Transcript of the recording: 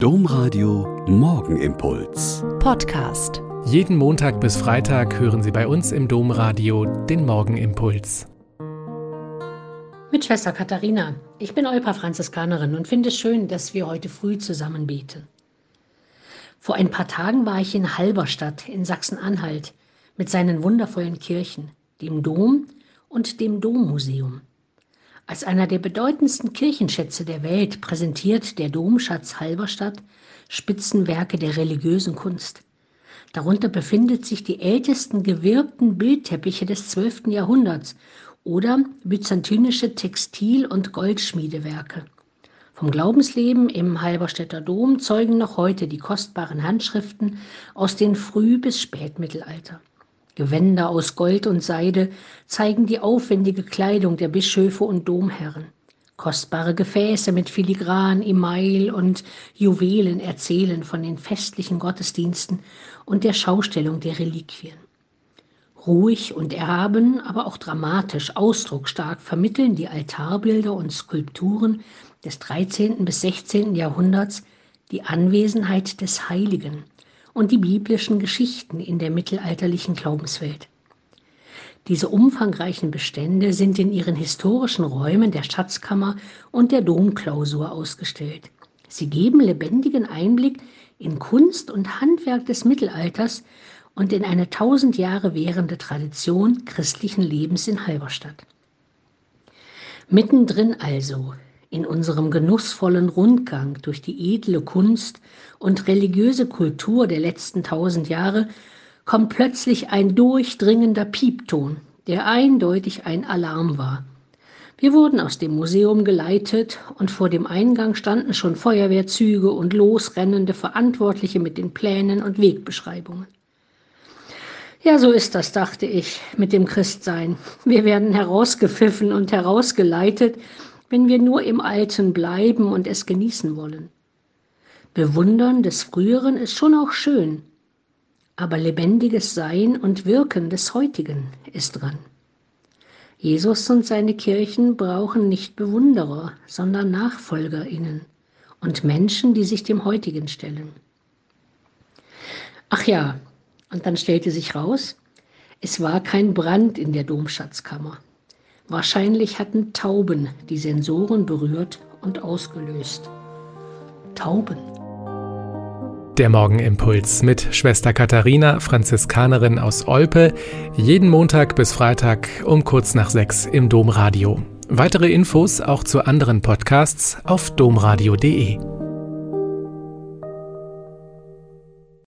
Domradio Morgenimpuls. Podcast. Jeden Montag bis Freitag hören Sie bei uns im Domradio den Morgenimpuls. Mit Schwester Katharina. Ich bin Eupa Franziskanerin und finde es schön, dass wir heute früh zusammen beten. Vor ein paar Tagen war ich in Halberstadt in Sachsen-Anhalt mit seinen wundervollen Kirchen, dem Dom und dem Dommuseum. Als einer der bedeutendsten Kirchenschätze der Welt präsentiert der Domschatz Halberstadt Spitzenwerke der religiösen Kunst. Darunter befindet sich die ältesten gewirkten Bildteppiche des 12. Jahrhunderts oder byzantinische Textil- und Goldschmiedewerke. Vom Glaubensleben im Halberstädter Dom zeugen noch heute die kostbaren Handschriften aus dem Früh- bis Spätmittelalter. Gewänder aus Gold und Seide zeigen die aufwendige Kleidung der Bischöfe und Domherren. Kostbare Gefäße mit Filigran, Email und Juwelen erzählen von den festlichen Gottesdiensten und der Schaustellung der Reliquien. Ruhig und erhaben, aber auch dramatisch, ausdrucksstark vermitteln die Altarbilder und Skulpturen des 13. bis 16. Jahrhunderts die Anwesenheit des Heiligen, und die biblischen Geschichten in der mittelalterlichen Glaubenswelt. Diese umfangreichen Bestände sind in ihren historischen Räumen der Schatzkammer und der Domklausur ausgestellt. Sie geben lebendigen Einblick in Kunst und Handwerk des Mittelalters und in eine tausend Jahre währende Tradition christlichen Lebens in Halberstadt. Mittendrin also in unserem genussvollen Rundgang durch die edle Kunst und religiöse Kultur der letzten tausend Jahre kommt plötzlich ein durchdringender Piepton, der eindeutig ein Alarm war. Wir wurden aus dem Museum geleitet und vor dem Eingang standen schon Feuerwehrzüge und losrennende Verantwortliche mit den Plänen und Wegbeschreibungen. Ja, so ist das, dachte ich, mit dem Christsein. Wir werden herausgepfiffen und herausgeleitet, wenn wir nur im Alten bleiben und es genießen wollen. Bewundern des Früheren ist schon auch schön, aber lebendiges Sein und Wirken des Heutigen ist dran. Jesus und seine Kirchen brauchen nicht Bewunderer, sondern Nachfolgerinnen und Menschen, die sich dem Heutigen stellen. Ach ja, und dann stellte sich raus, es war kein Brand in der Domschatzkammer. Wahrscheinlich hatten Tauben die Sensoren berührt und ausgelöst. Tauben. Der Morgenimpuls mit Schwester Katharina, Franziskanerin aus Olpe, jeden Montag bis Freitag um kurz nach sechs im Domradio. Weitere Infos auch zu anderen Podcasts auf domradio.de.